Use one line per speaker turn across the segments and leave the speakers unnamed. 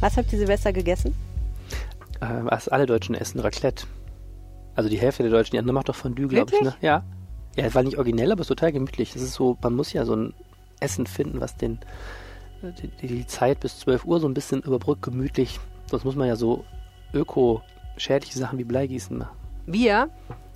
Was habt ihr Silvester gegessen?
Äh, was alle Deutschen essen, Raclette. Also die Hälfte der Deutschen, die andere macht doch Fondue, glaube ich. Ne? Ja. Ja, es war nicht originell, aber es ist total gemütlich. Das ist so, man muss ja so ein Essen finden, was den die, die Zeit bis 12 Uhr so ein bisschen überbrückt, gemütlich. Sonst muss man ja so öko-schädliche Sachen wie Bleigießen machen.
Wir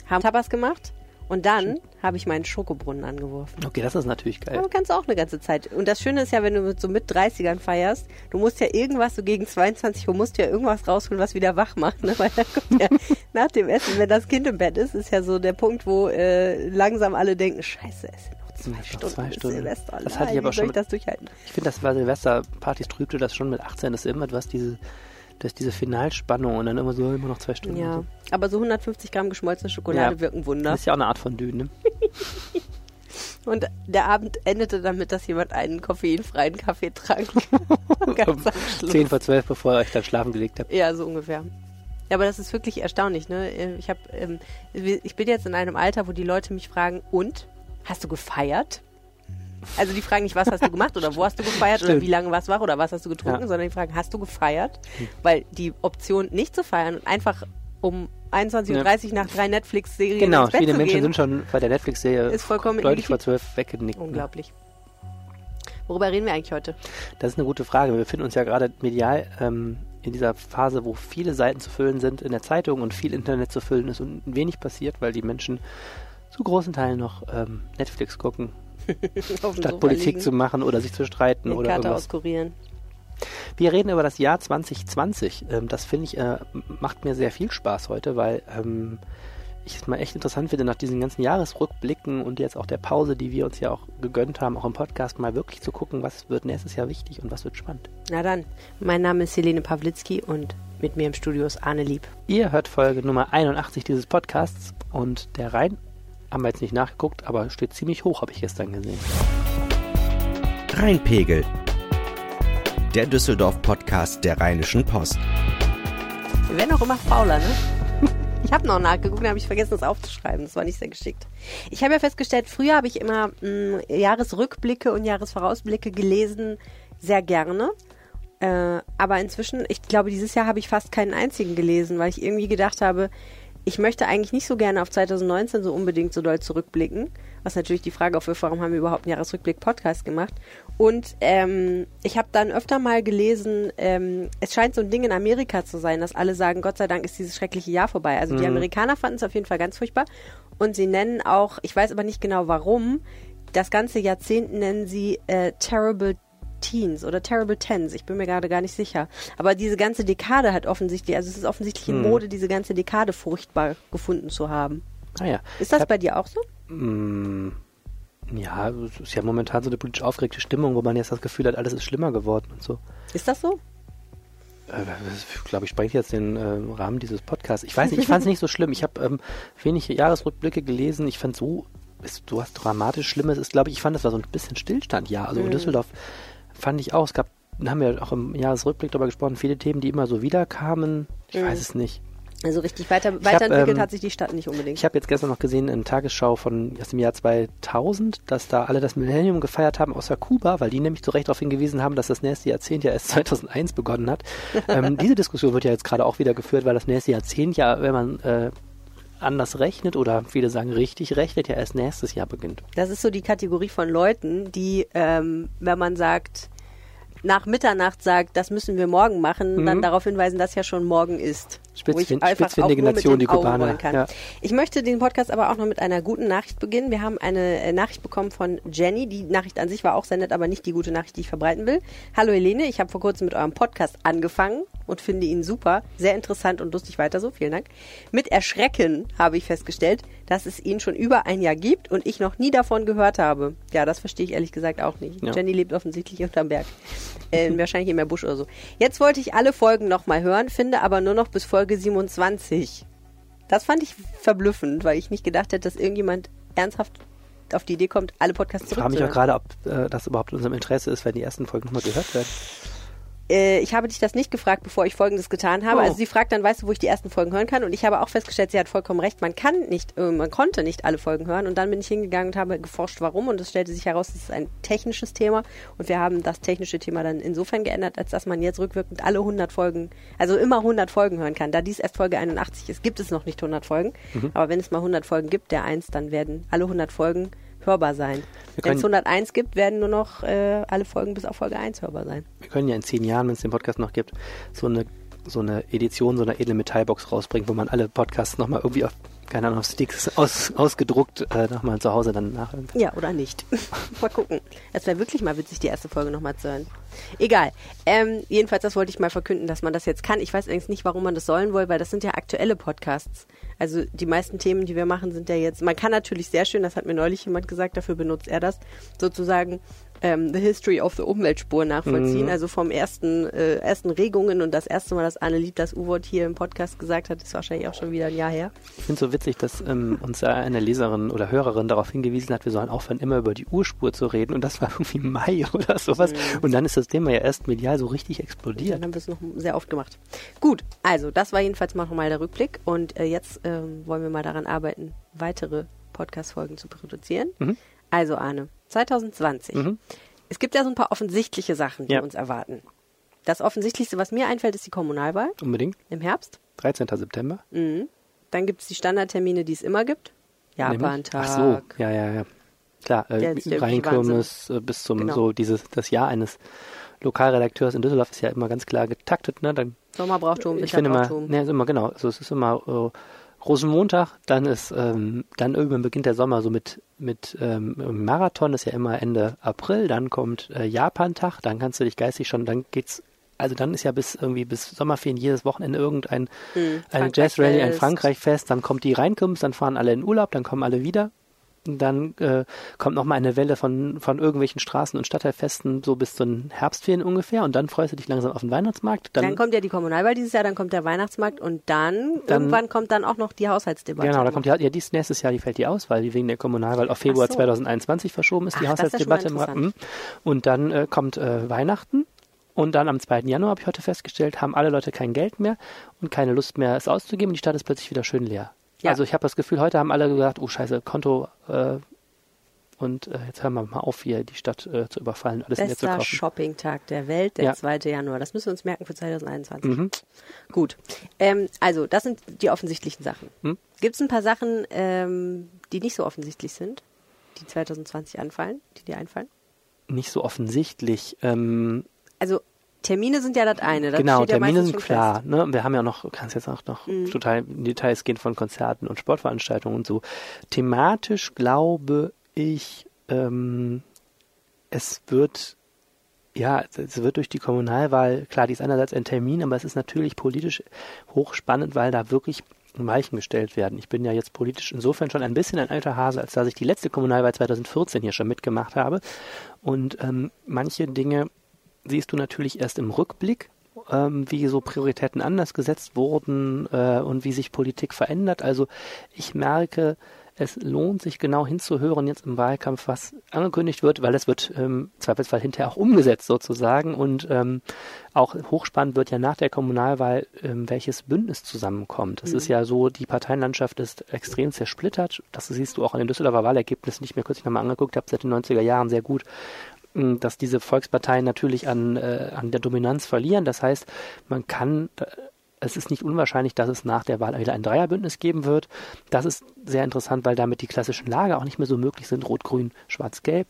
haben Tapas gemacht und dann habe ich meinen Schokobrunnen angeworfen.
Okay, das ist natürlich geil.
Aber kannst du auch eine ganze Zeit. Und das Schöne ist ja, wenn du mit so mit 30ern feierst, du musst ja irgendwas so gegen 22 Uhr, musst du ja irgendwas rausholen, was wieder wach macht. Ne? Weil dann kommt ja nach dem Essen, wenn das Kind im Bett ist, ist ja so der Punkt, wo äh, langsam alle denken, scheiße, es sind noch zwei Stunden
zwei Stunden.
Silvester.
Das hatte ich aber schon
ich?
Ich finde, das bei Silvesterpartys trübte das schon mit 18, das ist immer, du hast diese, du hast diese Finalspannung und dann immer so, immer noch zwei Stunden.
Ja,
und
aber so 150 Gramm geschmolzene Schokolade
Ja.
wirken
so.
Wunder.
Das ist ja auch eine Art von Dünn, ne?
Und der Abend endete damit, dass jemand einen koffeinfreien Kaffee trank. Ganz am Schluss.
10 vor 12, bevor ich dann schlafen gelegt habe.
Ja, so ungefähr. Ja, aber das ist wirklich erstaunlich, ne? Ich habe, ähm, ich bin jetzt in einem Alter, wo die Leute mich fragen, und hast du gefeiert? Also die fragen nicht, was hast du gemacht oder wo hast du gefeiert oder
Stimmt.
wie lange warst du wach oder was hast du getrunken,
Ja. Hm.
sondern die fragen, hast du gefeiert? Weil die Option nicht zu feiern und einfach um 21.30 Uhr nach drei Netflix-Serien
Genau,
ins Bett
viele
zu
Menschen
gehen,
sind schon bei der Netflix-Serie
ist vollkommen
deutlich vor. 12 weggenickt. ne?
Unglaublich. Worüber reden wir eigentlich heute?
Das ist eine gute Frage. Wir befinden uns ja gerade medial ähm, in dieser Phase, wo viele Seiten zu füllen sind in der Zeitung und viel Internet zu füllen ist und wenig passiert, weil die Menschen zu großen Teilen noch ähm, Netflix gucken, statt Politik zu machen oder sich zu streiten
eine
oder
Karte
irgendwas.
auskurieren.
Wir reden über das Jahr 2020. Ähm, das finde ich, äh, macht mir sehr viel Spaß heute, weil ähm, ich es mal echt interessant finde, nach diesen ganzen Jahresrückblicken und jetzt auch der Pause, die wir uns ja auch gegönnt haben, auch im Podcast mal wirklich zu gucken, was wird nächstes Jahr wichtig und was wird spannend.
Na dann, mein Name ist Helene Pawlitzki und mit mir im Studio ist Arne Lieb.
Ihr hört Folge Nummer 81 dieses Podcasts und der Rhein, haben wir jetzt nicht nachgeguckt, aber steht ziemlich hoch, habe ich gestern gesehen.
Rheinpegel. Der Düsseldorf-Podcast der Rheinischen Post.
Wir werden auch immer fauler, ne? Ich habe noch nachgeguckt, habe ich vergessen, das aufzuschreiben. Das war nicht sehr geschickt. Ich habe ja festgestellt, früher habe ich immer mh, Jahresrückblicke und Jahresvorausblicke gelesen, sehr gerne. Äh, aber inzwischen, ich glaube, dieses Jahr habe ich fast keinen einzigen gelesen, weil ich irgendwie gedacht habe, ich möchte eigentlich nicht so gerne auf 2019 so unbedingt so doll zurückblicken. Was natürlich die Frage aufwirft, warum haben wir überhaupt einen Jahresrückblick-Podcast gemacht? Und ähm, ich habe dann öfter mal gelesen, ähm, es scheint so ein Ding in Amerika zu sein, dass alle sagen, Gott sei Dank ist dieses schreckliche Jahr vorbei. Also die Amerikaner fanden es auf jeden Fall ganz furchtbar. Und sie nennen auch, ich weiß aber nicht genau warum, das ganze Jahrzehnt nennen sie äh, Terrible Teens oder Terrible Tens, ich bin mir gerade gar nicht sicher. Aber diese ganze Dekade hat offensichtlich, also es ist offensichtlich in Mode, diese ganze Dekade furchtbar gefunden zu haben.
Ah ja.
Ist das
hab-
bei dir auch so?
Mm, Ja, es ist ja momentan so eine politisch aufgeregte Stimmung, wo man jetzt das Gefühl hat, alles ist schlimmer geworden und so.
Ist das so?
Äh, Ich glaube, ich spreche jetzt den äh, Rahmen dieses Podcasts. Ich weiß nicht, ich fand es nicht so schlimm. Ich habe ähm, wenig Jahresrückblicke gelesen. Ich fand so, ist so was dramatisch Schlimmes ist, glaube ich, ich fand, das war so ein bisschen Stillstand, ja. Also in Düsseldorf fand ich auch, es gab, haben wir auch im Jahresrückblick darüber gesprochen, viele Themen, die immer so wiederkamen. Ich
Mhm.
weiß es nicht.
Also richtig weiter,
hab,
weiterentwickelt
ähm,
hat sich die Stadt nicht unbedingt.
Ich habe jetzt gestern noch gesehen in Tagesschau von aus dem Jahr 2000, dass da alle das Millennium gefeiert haben außer Kuba, weil die nämlich zu Recht darauf hingewiesen haben, dass das nächste Jahrzehnt ja erst 2001 begonnen hat. ähm, diese Diskussion wird ja jetzt gerade auch wieder geführt, weil das nächste Jahrzehnt ja, wenn man äh, anders rechnet oder viele sagen richtig rechnet, ja erst nächstes Jahr beginnt.
Das ist so die Kategorie von Leuten, die, ähm, wenn man sagt, nach Mitternacht sagt, das müssen wir morgen machen, dann darauf hinweisen, dass ja schon morgen ist.
Spitzfin-
Wo ich einfach
spitzfindige
auch nur mit
Nation, die Kubaner,
kann.
ja.
Ich möchte den Podcast aber auch noch mit einer guten Nachricht beginnen. Wir haben eine äh, Nachricht bekommen von Jenny. Die Nachricht an sich war auch sehr nett, aber nicht die gute Nachricht, die ich verbreiten will. Hallo Helene, ich habe vor kurzem mit eurem Podcast angefangen und finde ihn super. Sehr interessant und lustig weiter so. Vielen Dank. Mit Erschrecken habe ich festgestellt, dass es ihn schon über ein Jahr gibt und ich noch nie davon gehört habe. Ja, das verstehe ich ehrlich gesagt auch nicht.
Ja.
Jenny lebt offensichtlich unterm Berg. Äh, wahrscheinlich im Busch oder so. Jetzt wollte ich alle Folgen nochmal hören, finde aber nur noch bis Folge 27. Das fand ich verblüffend, weil ich nicht gedacht hätte, dass irgendjemand ernsthaft auf die Idee kommt, alle Podcasts
Ich frage mich auch
zurückzuhören.
gerade, ob äh, das überhaupt in unserem Interesse ist, wenn die ersten Folgen nochmal gehört werden.
Äh, ich habe dich das nicht gefragt, bevor ich Folgendes getan habe.
Oh.
Also sie fragt dann, weißt du, wo ich die ersten Folgen hören kann? Und ich habe auch festgestellt, sie hat vollkommen recht. Man kann nicht, äh, man konnte nicht alle Folgen hören. Und dann bin ich hingegangen und habe geforscht, warum. Und es stellte sich heraus, es ist ein technisches Thema. Und wir haben das technische Thema dann insofern geändert, als dass man jetzt rückwirkend alle 100 Folgen, also immer 100 Folgen hören kann. Da dies erst Folge 81 ist, gibt es noch nicht 100 Folgen.
Mhm.
Aber wenn es mal 100 Folgen gibt, der eins, dann werden alle 100 Folgen hörbar sein. Wenn es 101 gibt, werden nur noch äh, alle Folgen bis auf Folge 1 hörbar sein.
Wir können ja in zehn Jahren, wenn es den Podcast noch gibt, so eine, so eine Edition, so eine edle Metallbox rausbringen, wo man alle Podcasts nochmal irgendwie auf, keine Ahnung, auf Sticks aus, ausgedruckt äh, nochmal zu Hause dann nachhören.
Ja, oder nicht. mal gucken. Es wäre wirklich mal witzig, die erste Folge nochmal zu hören. Egal. Ähm, jedenfalls, das wollte ich mal verkünden, dass man das jetzt kann. Ich weiß allerdings nicht, warum man das sollen will, weil das sind ja aktuelle Podcasts. Also die meisten Themen, die wir machen, sind ja jetzt, man kann natürlich sehr schön, das hat mir neulich jemand gesagt, dafür benutzt er das, sozusagen ähm, The History of the Umweltspur nachvollziehen. Also vom ersten, äh, ersten Regungen und das erste Mal, dass Annelieb das U-Wort hier im Podcast gesagt hat, ist wahrscheinlich auch schon wieder ein Jahr her.
Ich finde es so witzig, dass ähm, uns eine Leserin oder Hörerin darauf hingewiesen hat, wir sollen aufhören, immer über die Urspur zu reden. Und das war irgendwie Mai oder sowas. Und dann ist das Thema ja erst medial so richtig explodiert.
Dann haben wir es noch sehr oft gemacht. Gut, also das war jedenfalls mal nochmal der Rückblick und äh, jetzt ähm, wollen wir mal daran arbeiten, weitere Podcast-Folgen zu produzieren.
Mhm.
Also Arne, 2020.
Mhm.
Es gibt ja so ein paar offensichtliche Sachen, die
Ja.
uns erwarten. Das Offensichtlichste, was mir einfällt, ist die Kommunalwahl
Unbedingt.
im Herbst.
13. September.
Mhm. Dann gibt es die Standardtermine, die es immer gibt. Japan-Tag.
Ach so, ja, ja, ja. Klar, äh, Rheinkirmes äh, bis zum
Genau.
so dieses das Jahr eines Lokalredakteurs in Düsseldorf ist ja immer ganz klar getaktet, ne? Dann
Sommerbrauchtum,
ich finde immer, ne, ist immer genau, also es ist immer äh, Rosenmontag, dann ist ähm, dann irgendwann beginnt der Sommer so mit mit ähm, Marathon ist ja immer Ende April, dann kommt äh, Japantag, dann kannst du dich geistig schon, dann geht's also dann ist ja bis irgendwie bis Sommerferien jedes Wochenende irgendein
Hm,
eine Jazz-Rally, ein
Frankreich-Fest.
Frankreich-Fest, dann kommt die Rheinkirmes, dann fahren alle in Urlaub, dann kommen alle wieder. Dann äh, kommt nochmal eine Welle von, von irgendwelchen Straßen- und Stadtteilfesten so bis zu den Herbstferien ungefähr und dann freust du dich langsam auf den Weihnachtsmarkt. Dann,
Dann, kommt ja die Kommunalwahl dieses Jahr, dann kommt der Weihnachtsmarkt und dann,
Dann-
irgendwann kommt dann auch noch die Haushaltsdebatte.
Genau, da kommt ja, ja dies nächstes Jahr, die fällt die aus, weil die wegen der Kommunalwahl auf Februar
so.
2021 verschoben ist, die
Ach, das ist ja
Haushaltsdebatte. im. Mhm. Und dann äh, kommt äh, Weihnachten und dann am 2. Januar, habe ich heute festgestellt, haben alle Leute kein Geld mehr und keine Lust mehr, es auszugeben und die Stadt ist plötzlich wieder schön leer.
Ja.
Also ich habe das Gefühl, heute haben alle gesagt, oh scheiße, Konto äh, und äh, jetzt hören wir mal auf, hier die Stadt äh, zu überfallen, alles leer zu
Bester
kaufen.
Shopping-Tag der Welt, der
Ja.
2. Januar. Das müssen wir uns merken für 2021.
Mhm.
Gut. Ähm, also, das sind die offensichtlichen Sachen.
Hm?
Gibt es ein paar Sachen, ähm, die nicht so offensichtlich sind, die 2020 anfallen, die dir einfallen?
Nicht so offensichtlich. Ähm,
Also, Termine sind ja das eine. Das
genau,
ja
Termine
meistens
sind klar. Ne? Wir haben ja noch, kannst jetzt auch noch
Mhm.
total in Details gehen von Konzerten und Sportveranstaltungen und so. Thematisch glaube ich, ähm, es wird, ja, es wird durch die Kommunalwahl, klar, die ist einerseits ein Termin, aber es ist natürlich politisch hochspannend, weil da wirklich Weichen gestellt werden. Ich bin ja jetzt politisch insofern schon ein bisschen ein alter Hase, als dass ich die letzte Kommunalwahl 2014 hier schon mitgemacht habe. Und ähm, manche Dinge siehst du natürlich erst im Rückblick, ähm, wie so Prioritäten anders gesetzt wurden äh, und wie sich Politik verändert. Also ich merke, es lohnt sich genau hinzuhören jetzt im Wahlkampf, was angekündigt wird, weil es wird ähm, zweifelsfall hinterher auch umgesetzt sozusagen und ähm, auch hochspannend wird ja nach der Kommunalwahl, ähm, welches Bündnis zusammenkommt. Es ist ja so, die Parteienlandschaft ist extrem zersplittert. Das siehst du auch an den Düsseldorfer Wahlergebnissen, die ich mir kürzlich nochmal angeguckt habe, seit den 90er Jahren sehr gut dass diese Volksparteien natürlich an, äh, an der Dominanz verlieren. Das heißt, man kann, äh, es ist nicht unwahrscheinlich, dass es nach der Wahl wieder ein Dreierbündnis geben wird. Das ist sehr interessant, weil damit die klassischen Lager auch nicht mehr so möglich sind, rot, grün, schwarz, gelb.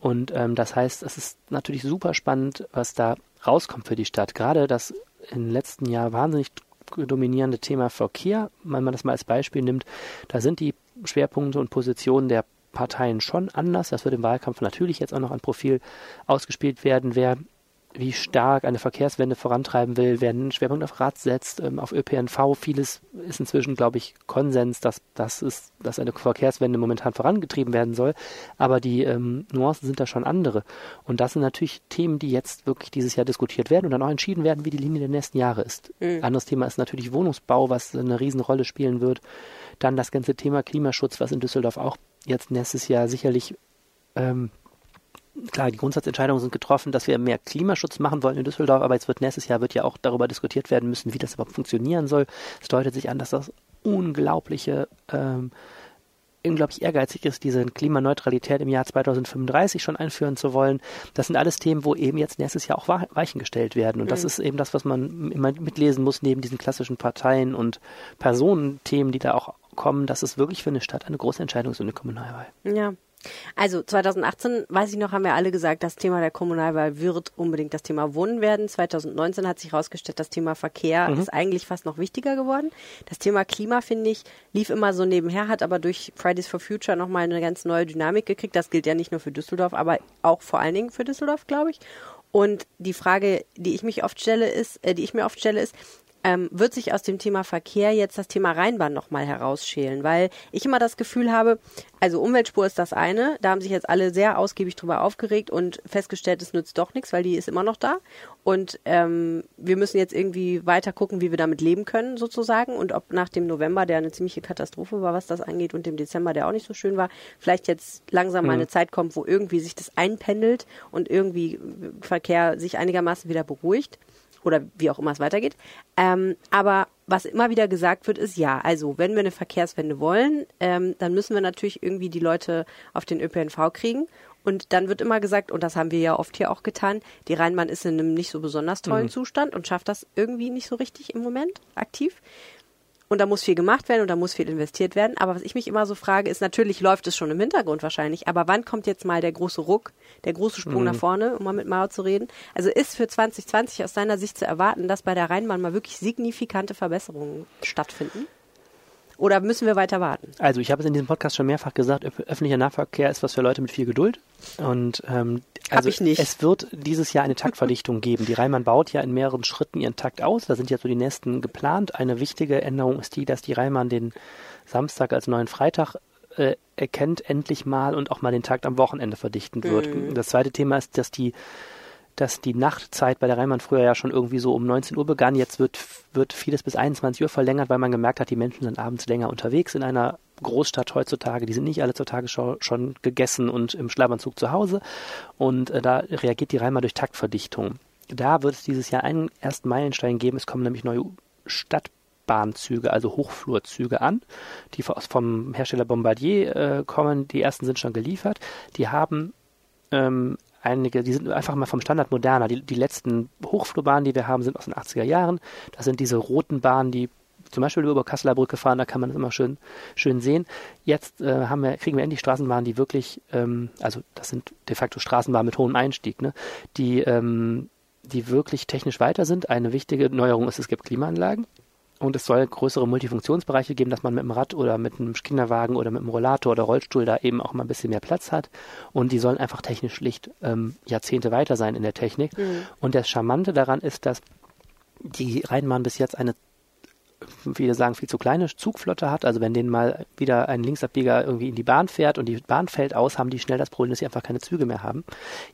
Und ähm, das heißt, es ist natürlich super spannend, was da rauskommt für die Stadt. Gerade das im letzten Jahr wahnsinnig dominierende Thema Verkehr, wenn man das mal als Beispiel nimmt, da sind die Schwerpunkte und Positionen der Parteien schon anders. Das wird im Wahlkampf natürlich jetzt auch noch an Profil ausgespielt werden, wer wie stark eine Verkehrswende vorantreiben will, wer einen Schwerpunkt auf Rad setzt, ähm, auf ÖPNV. Vieles ist inzwischen, glaube ich, Konsens, dass, das ist, dass eine Verkehrswende momentan vorangetrieben werden soll. Aber die ähm, Nuancen sind da schon andere. Und das sind natürlich Themen, die jetzt wirklich dieses Jahr diskutiert werden und dann auch entschieden werden, wie die Linie der nächsten Jahre ist. Anderes Thema ist natürlich Wohnungsbau, was eine Riesenrolle spielen wird. Dann das ganze Thema Klimaschutz, was in Düsseldorf auch jetzt nächstes Jahr sicherlich ähm, klar, die Grundsatzentscheidungen sind getroffen, dass wir mehr Klimaschutz machen wollen in Düsseldorf, aber jetzt wird nächstes Jahr wird ja auch darüber diskutiert werden müssen, wie das überhaupt funktionieren soll. Es deutet sich an, dass das unglaubliche ähm, unglaublich ehrgeizig ist, diese Klimaneutralität im Jahr 2035 schon einführen zu wollen. Das sind alles Themen, wo eben jetzt nächstes Jahr auch Weichen gestellt werden. Und mhm. das ist eben das, was man immer mitlesen muss, neben diesen klassischen Parteien und Personenthemen, die da auch kommen, dass es wirklich für eine Stadt eine große Entscheidung ist, so eine Kommunalwahl.
Ja, also 2018, weiß ich noch, haben wir alle gesagt, das Thema der Kommunalwahl wird unbedingt das Thema Wohnen werden. 2019 hat sich herausgestellt, das Thema Verkehr mhm. ist eigentlich fast noch wichtiger geworden. Das Thema Klima, finde ich, lief immer so nebenher, hat aber durch Fridays for Future nochmal eine ganz neue Dynamik gekriegt. Das gilt ja nicht nur für Düsseldorf, aber auch vor allen Dingen für Düsseldorf, glaube ich. Und die Frage, die ich mich oft stelle, ist, äh, die ich mir oft stelle, ist, ähm, wird sich aus dem Thema Verkehr jetzt das Thema Rheinbahn nochmal herausschälen, weil ich immer das Gefühl habe, also Umweltspur ist das eine, da haben sich jetzt alle sehr ausgiebig drüber aufgeregt und festgestellt, es nützt doch nichts, weil die ist immer noch da. Und ähm, wir müssen jetzt irgendwie weiter gucken, wie wir damit leben können sozusagen. Und ob nach dem November, der eine ziemliche Katastrophe war, was das angeht und dem Dezember, der auch nicht so schön war, vielleicht jetzt langsam mhm. mal eine Zeit kommt, wo irgendwie sich das einpendelt und irgendwie Verkehr sich einigermaßen wieder beruhigt oder wie auch immer es weitergeht. Ähm, aber was immer wieder gesagt wird, ist ja, also wenn wir eine Verkehrswende wollen, ähm, dann müssen wir natürlich irgendwie die Leute auf den ÖPNV kriegen. Und dann wird immer gesagt, und das haben wir ja oft hier auch getan, die Rheinbahn ist in einem nicht so besonders tollen mhm. Zustand und schafft das irgendwie nicht so richtig im Moment aktiv. Und da muss viel gemacht werden und da muss viel investiert werden. Aber was ich mich immer so frage, ist, natürlich läuft es schon im Hintergrund wahrscheinlich, aber wann kommt jetzt mal der große Ruck, der große Sprung mhm. nach vorne, um mal mit Mao zu reden? Also ist für 2020 aus deiner Sicht zu erwarten, dass bei der Rheinbahn mal wirklich signifikante Verbesserungen stattfinden? Oder müssen wir weiter warten?
Also ich habe es in diesem Podcast schon mehrfach gesagt, öffentlicher Nahverkehr ist was für Leute mit viel Geduld. Und ähm, also es wird dieses Jahr eine Taktverdichtung geben. Die Rheinbahn baut ja in mehreren Schritten ihren Takt aus. Da sind jetzt so die nächsten geplant. Eine wichtige Änderung ist die, dass die Rheinbahn den Samstag als neuen Freitag äh, erkennt endlich mal und auch mal den Takt am Wochenende verdichten wird. Mhm. Das zweite Thema ist, dass die dass die Nachtzeit bei der Rheinbahn früher ja schon irgendwie so um 19 Uhr begann. Jetzt wird, wird vieles bis 21 Uhr verlängert, weil man gemerkt hat, die Menschen sind abends länger unterwegs in einer Großstadt heutzutage. Die sind nicht alle zur Tagesschau schon gegessen und im Schlafanzug zu Hause. Und äh, da reagiert die Rheinbahn durch Taktverdichtung. Da wird es dieses Jahr einen ersten Meilenstein geben. Es kommen nämlich neue Stadtbahnzüge, also Hochflurzüge an, die vom Hersteller Bombardier äh, kommen. Die ersten sind schon geliefert. Die haben ähm, einige, die sind einfach mal vom Standard moderner. Die, die letzten Hochflurbahnen, die wir haben, sind aus den 80er Jahren. Das sind diese roten Bahnen, die zum Beispiel über Kasseler Brücke fahren, da kann man das immer schön, schön sehen. Jetzt äh, haben wir, kriegen wir endlich Straßenbahnen, die wirklich, ähm, also das sind de facto Straßenbahnen mit hohem Einstieg, ne? die, ähm, die wirklich technisch weiter sind. Eine wichtige Neuerung ist, es gibt Klimaanlagen. Und es soll größere Multifunktionsbereiche geben, dass man mit dem Rad oder mit einem Kinderwagen oder mit einem Rollator oder Rollstuhl da eben auch mal ein bisschen mehr Platz hat. Und die sollen einfach technisch schlicht ähm, Jahrzehnte weiter sein in der Technik. Mhm. Und das Charmante daran ist, dass die Rheinbahn bis jetzt eine viele sagen, viel zu kleine Zugflotte hat. Also wenn denen mal wieder ein Linksabbieger irgendwie in die Bahn fährt und die Bahn fällt aus, haben die schnell das Problem, dass sie einfach keine Züge mehr haben.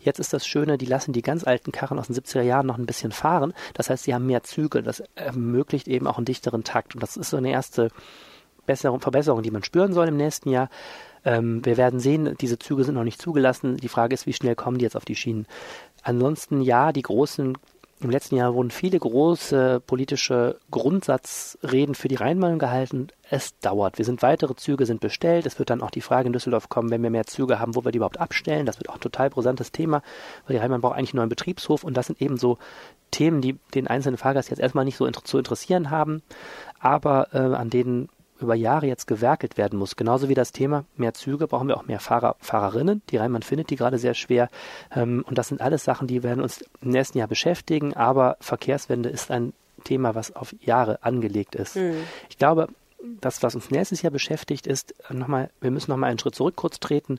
Jetzt ist das Schöne, die lassen die ganz alten Karren aus den 70er Jahren noch ein bisschen fahren. Das heißt, sie haben mehr Züge. Das ermöglicht eben auch einen dichteren Takt. Und das ist so eine erste Besserung, Verbesserung, die man spüren soll im nächsten Jahr. Ähm, wir werden sehen, diese Züge sind noch nicht zugelassen. Die Frage ist, wie schnell kommen die jetzt auf die Schienen? Ansonsten ja, die großen im letzten Jahr wurden viele große politische Grundsatzreden für die Rheinbahn gehalten. Es dauert. Wir sind weitere Züge sind bestellt. Es wird dann auch die Frage in Düsseldorf kommen, wenn wir mehr Züge haben, wo wir die überhaupt abstellen. Das wird auch ein total brisantes Thema, weil die Rheinbahn braucht eigentlich einen neuen Betriebshof und das sind eben so Themen, die den einzelnen Fahrgast jetzt erstmal nicht so inter zu interessieren haben, aber äh, an denen über Jahre jetzt gewerkelt werden muss. Genauso wie das Thema mehr Züge brauchen wir auch mehr Fahrer, Fahrerinnen. Die Rheinbahn findet die gerade sehr schwer. Ähm, und das sind alles Sachen, die werden uns im nächsten Jahr beschäftigen. Aber Verkehrswende ist ein Thema, was auf Jahre angelegt ist. Mhm. Ich glaube, das, was uns nächstes Jahr beschäftigt, ist nochmal, wir müssen nochmal einen Schritt zurück kurz treten.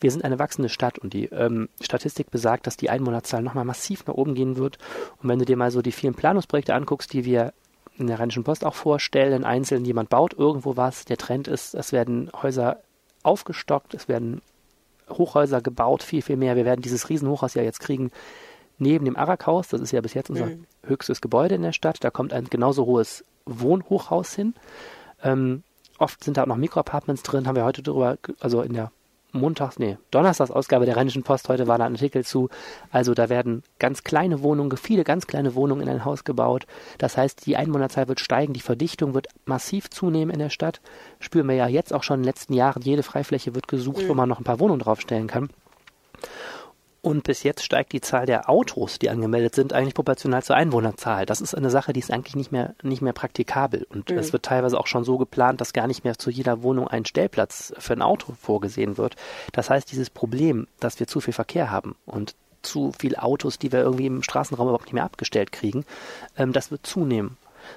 Wir sind eine wachsende Stadt und die ähm, Statistik besagt, dass die Einwohnerzahl nochmal massiv nach oben gehen wird. Und wenn du dir mal so die vielen Planungsprojekte anguckst, die wir in der Rheinischen Post auch vorstellen. Einzeln jemand baut irgendwo was. Der Trend ist, es werden Häuser aufgestockt, es werden Hochhäuser gebaut, viel, viel mehr. Wir werden dieses Riesenhochhaus ja jetzt kriegen neben dem Arakhaus. Das ist ja bis jetzt unser mhm. höchstes Gebäude in der Stadt. Da kommt ein genauso hohes Wohnhochhaus hin. Ähm, oft sind da auch noch Mikroapartments drin, haben wir heute darüber, also in der Montags, nee, Donnerstagsausgabe der Rheinischen Post, heute war da ein Artikel zu. Also da werden ganz kleine Wohnungen, viele ganz kleine Wohnungen in ein Haus gebaut. Das heißt, die Einwohnerzahl wird steigen, die Verdichtung wird massiv zunehmen in der Stadt. Spüren wir ja jetzt auch schon in den letzten Jahren, jede Freifläche wird gesucht, mhm. wo man noch ein paar Wohnungen draufstellen kann. Und bis jetzt steigt die Zahl der Autos, die angemeldet sind, eigentlich proportional zur Einwohnerzahl. Das ist eine Sache, die ist eigentlich nicht mehr, nicht mehr praktikabel. Und mhm. es wird teilweise auch schon so geplant, dass gar nicht mehr zu jeder Wohnung ein Stellplatz für ein Auto vorgesehen wird. Das heißt, dieses Problem, dass wir zu viel Verkehr haben und zu viele Autos, die wir irgendwie im Straßenraum überhaupt nicht mehr abgestellt kriegen, ähm, das wird zunehmen.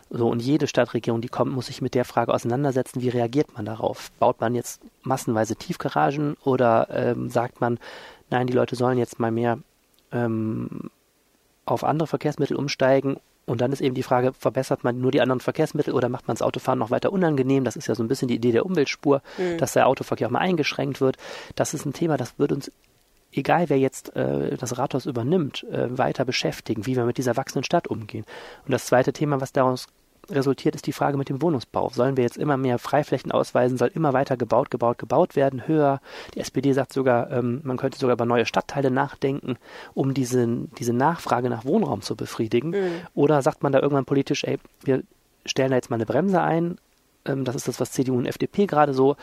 So, und jede Stadtregierung, die kommt, muss sich mit der Frage auseinandersetzen, wie reagiert man darauf? Baut man jetzt massenweise Tiefgaragen oder ähm, sagt man, nein, die Leute sollen jetzt mal mehr ähm, auf andere Verkehrsmittel umsteigen. Und dann ist eben die Frage, verbessert man nur die anderen Verkehrsmittel oder macht man das Autofahren noch weiter unangenehm? Das ist ja so ein bisschen die Idee der Umweltspur, mhm. dass der Autoverkehr auch mal eingeschränkt wird. Das ist ein Thema, das wird uns, egal wer jetzt äh, das Rathaus übernimmt, äh, weiter beschäftigen, wie wir mit dieser wachsenden Stadt umgehen. Und das zweite Thema, was daraus resultiert, ist die Frage mit dem Wohnungsbau. Sollen wir jetzt immer mehr Freiflächen ausweisen? Soll immer weiter gebaut, gebaut, gebaut werden, höher? Die SPD sagt sogar, ähm, man könnte sogar über neue Stadtteile nachdenken, um diese, diese Nachfrage nach Wohnraum zu befriedigen. Mhm. Oder sagt man da irgendwann politisch, ey, wir stellen da jetzt mal eine Bremse ein. Ähm, das ist das, was CDU und FDP gerade so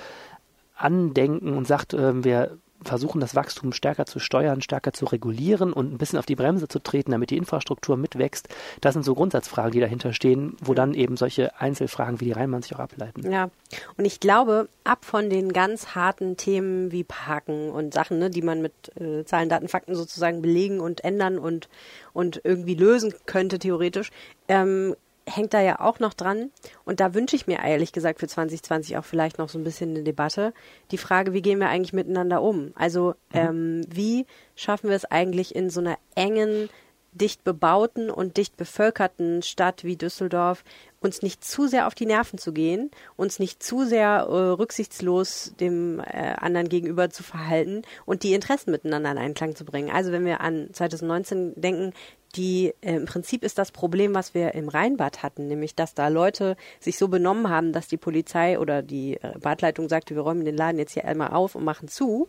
andenken und sagt, äh, wir versuchen, das Wachstum stärker zu steuern, stärker zu regulieren und ein bisschen auf die Bremse zu treten, damit die Infrastruktur mitwächst. Das sind so Grundsatzfragen, die dahinter stehen, wo dann eben solche Einzelfragen wie die Rheinmann sich auch ableiten.
Ja, und ich glaube, ab von den ganz harten Themen wie Parken und Sachen, ne, die man mit äh, Zahlen, Daten, Fakten sozusagen belegen und ändern und, und irgendwie lösen könnte, theoretisch, ähm, hängt da ja auch noch dran. Und da wünsche ich mir ehrlich gesagt für 2020 auch vielleicht noch so ein bisschen eine Debatte. Die Frage, wie gehen wir eigentlich miteinander um? Also, mhm. ähm, wie schaffen wir es eigentlich in so einer engen, dicht bebauten und dicht bevölkerten Stadt wie Düsseldorf, uns nicht zu sehr auf die Nerven zu gehen, uns nicht zu sehr äh, rücksichtslos dem äh, anderen gegenüber zu verhalten und die Interessen miteinander in Einklang zu bringen. Also wenn wir an 2019 denken, die äh, im Prinzip ist das Problem, was wir im Rheinbad hatten, nämlich dass da Leute sich so benommen haben, dass die Polizei oder die äh, Badleitung sagte, wir räumen den Laden jetzt hier einmal auf und machen zu,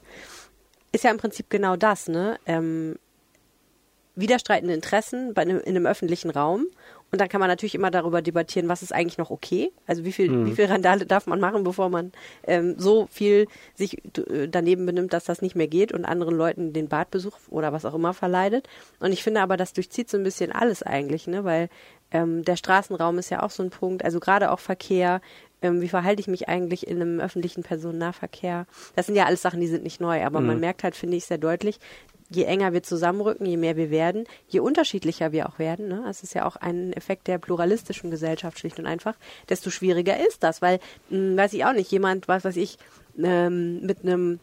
ist ja im Prinzip genau das, ne? Ähm, widerstreitende Interessen bei einem, in einem öffentlichen Raum und dann kann man natürlich immer darüber debattieren, was ist eigentlich noch okay? Also wie viel, mhm. wie viel Randale darf man machen, bevor man ähm, so viel sich äh, daneben benimmt, dass das nicht mehr geht und anderen Leuten den Badbesuch oder was auch immer verleidet. Und ich finde aber, das durchzieht so ein bisschen alles eigentlich, ne? Weil ähm, der Straßenraum ist ja auch so ein Punkt, also gerade auch Verkehr, ähm, wie verhalte ich mich eigentlich in einem öffentlichen Personennahverkehr? Das sind ja alles Sachen, die sind nicht neu, aber mhm. man merkt halt, finde ich, sehr deutlich, je enger wir zusammenrücken, je mehr wir werden, je unterschiedlicher wir auch werden, ne? das ist ja auch ein Effekt der pluralistischen Gesellschaft schlicht und einfach, desto schwieriger ist das, weil, mh, hm, weiß ich auch nicht, jemand, was weiß ich, ähm, mit einem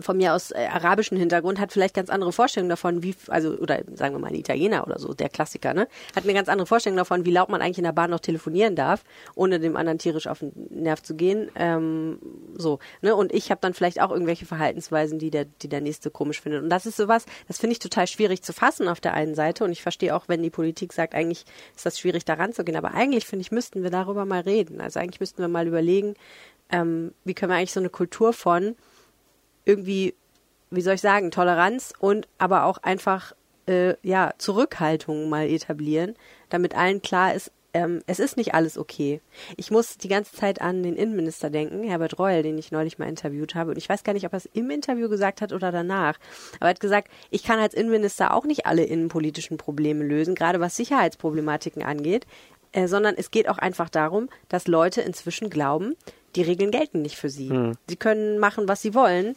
von mir aus äh, arabischen Hintergrund hat vielleicht ganz andere Vorstellungen davon, wie, also, oder sagen wir mal ein Italiener oder so, der Klassiker, ne? Hat eine ganz andere Vorstellung davon, wie laut man eigentlich in der Bahn noch telefonieren darf, ohne dem anderen tierisch auf den Nerv zu gehen. Ähm, so, ne? Und ich habe dann vielleicht auch irgendwelche Verhaltensweisen, die der, die der nächste komisch findet. Und das ist sowas, das finde ich total schwierig zu fassen auf der einen Seite. Und ich verstehe auch, wenn die Politik sagt, eigentlich ist das schwierig, da ranzugehen. Aber eigentlich, finde ich, müssten wir darüber mal reden. Also eigentlich müssten wir mal überlegen, ähm, wie können wir eigentlich so eine Kultur von irgendwie, wie soll ich sagen, Toleranz und aber auch einfach äh, ja Zurückhaltung mal etablieren, damit allen klar ist, ähm, es ist nicht alles okay. Ich muss die ganze Zeit an den Innenminister denken, Herbert Reul, den ich neulich mal interviewt habe. Und ich weiß gar nicht, ob er es im Interview gesagt hat oder danach. Aber er hat gesagt, ich kann als Innenminister auch nicht alle innenpolitischen Probleme lösen, gerade was Sicherheitsproblematiken angeht. Äh, sondern es geht auch einfach darum, dass Leute inzwischen glauben, die Regeln gelten nicht für sie. Hm. Sie können machen, was sie wollen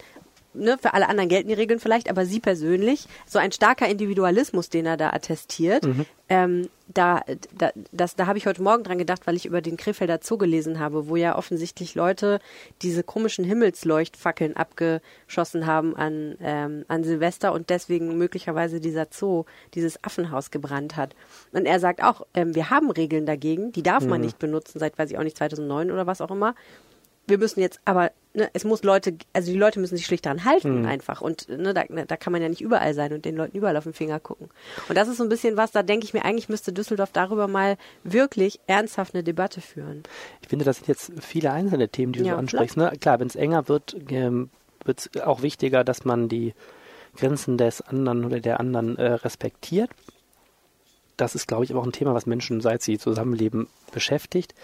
ne, für alle anderen gelten die Regeln vielleicht, aber sie persönlich, so ein starker Individualismus, den er da attestiert, mhm. ähm, da, da, das, da habe ich heute Morgen dran gedacht, weil ich über den Krefelder Zoo gelesen habe, wo ja offensichtlich Leute diese komischen Himmelsleuchtfackeln abgeschossen haben an, ähm, an Silvester und deswegen möglicherweise dieser Zoo, dieses Affenhaus gebrannt hat. Und er sagt auch, ähm, wir haben Regeln dagegen, die darf man mhm. nicht benutzen, seit weiß ich auch nicht 2009 oder was auch immer wir müssen jetzt aber, ne, es muss Leute, also die Leute müssen sich schlicht daran halten mhm. einfach. Und ne, da, da kann man ja nicht überall sein und den Leuten überall auf den Finger gucken. Und das ist so ein bisschen was, da denke ich mir, eigentlich müsste Düsseldorf darüber mal wirklich ernsthaft eine Debatte führen.
Ich finde, das sind jetzt viele einzelne Themen, die du ja, so ansprichst. Ne? Klar, wenn es enger wird, ähm, wird es auch wichtiger, dass man die Grenzen des anderen oder der anderen äh, respektiert. Das ist, glaube ich, aber auch ein Thema, was Menschen, seit sie zusammenleben, beschäftigt.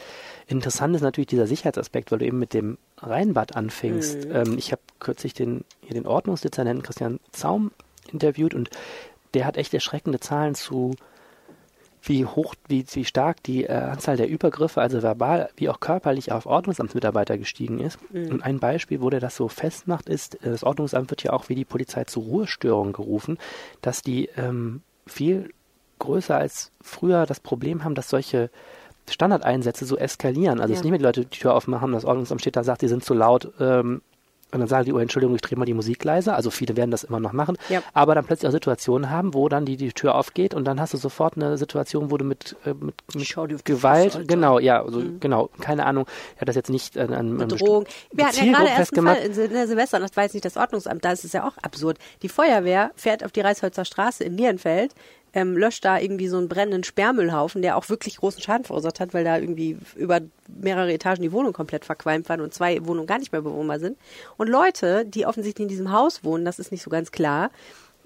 Interessant ist natürlich dieser Sicherheitsaspekt, weil du eben mit dem Rheinbad anfängst. Mhm. Ähm, ich habe kürzlich den, hier den Ordnungsdezernenten Christian Zaum interviewt und der hat echt erschreckende Zahlen zu wie hoch, wie, wie stark die äh, Anzahl der Übergriffe, also verbal wie auch körperlich auf Ordnungsamtsmitarbeiter gestiegen ist. Mhm. Und ein Beispiel, wo der das so festmacht, ist, äh, das Ordnungsamt wird ja auch wie die Polizei zu Ruhestörungen gerufen, dass die ähm, viel größer als früher das Problem haben, dass solche Standardeinsätze so eskalieren. Also ja. es nicht mehr die Leute die Tür aufmachen, das Ordnungsamt steht da, sagt, die sind zu laut, ähm, und dann sagen die, oh, Entschuldigung, ich drehe mal die Musik leiser. Also viele werden das immer noch machen. Ja. Aber dann plötzlich auch Situationen haben, wo dann die, die Tür aufgeht und dann hast du sofort eine Situation, wo du mit, äh, mit, mit Gewalt, genau, ja, also mhm. genau, keine Ahnung, ich habe das jetzt nicht an, an
Bedrohung. Wir hatten ja gerade erst einen Fall in, der Silvester, das war jetzt nicht das Ordnungsamt, da ist es ja auch absurd. Die Feuerwehr fährt auf die Reisholzer Straße in Nierenfeld, ähm, löscht da irgendwie so einen brennenden Sperrmüllhaufen, der auch wirklich großen Schaden verursacht hat, weil da irgendwie über mehrere Etagen die Wohnung komplett verqualmt waren und zwei Wohnungen gar nicht mehr bewohnbar sind. Und Leute, die offensichtlich in diesem Haus wohnen, das ist nicht so ganz klar,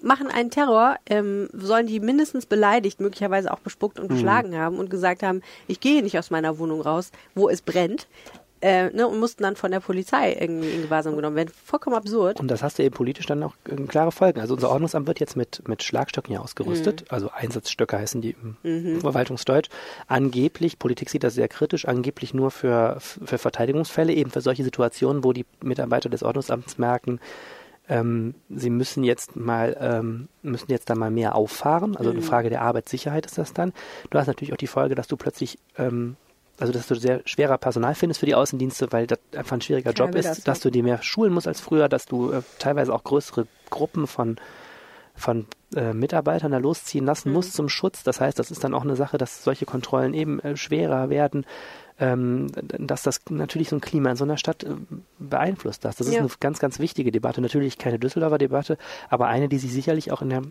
machen einen Terror, ähm, sollen die mindestens beleidigt, möglicherweise auch bespuckt und mhm. geschlagen haben und gesagt haben, ich gehe nicht aus meiner Wohnung raus, wo es brennt äh, ne, und mussten dann von der Polizei irgendwie in Gewahrsam genommen werden. Vollkommen absurd.
Und das hast du eben politisch dann auch äh, klare Folgen. Also unser Ordnungsamt wird jetzt mit, mit Schlagstöcken hier ausgerüstet, mhm. also Einsatzstöcke heißen die im mhm. Verwaltungsdeutsch. Angeblich, Politik sieht das sehr kritisch, angeblich nur für, für Verteidigungsfälle, eben für solche Situationen, wo die Mitarbeiter des Ordnungsamts merken, ähm, sie müssen jetzt mal ähm, müssen jetzt da mal mehr auffahren. Also mhm. eine Frage der Arbeitssicherheit ist das dann. Du hast natürlich auch die Folge, dass du plötzlich ähm, also dass du sehr schwerer Personal findest für die Außendienste, weil das einfach ein schwieriger Job ist, das, dass du dir mehr schulen musst als früher, dass du äh, teilweise auch größere Gruppen von von äh, Mitarbeitern da losziehen lassen mhm. musst zum Schutz. Das heißt, das ist dann auch eine Sache, dass solche Kontrollen eben äh, schwerer werden, ähm, dass das natürlich so ein Klima in so einer Stadt äh, beeinflusst. Das, das ist ja. eine ganz, ganz wichtige Debatte. Natürlich keine Düsseldorfer Debatte, aber eine, die sich sicherlich auch in der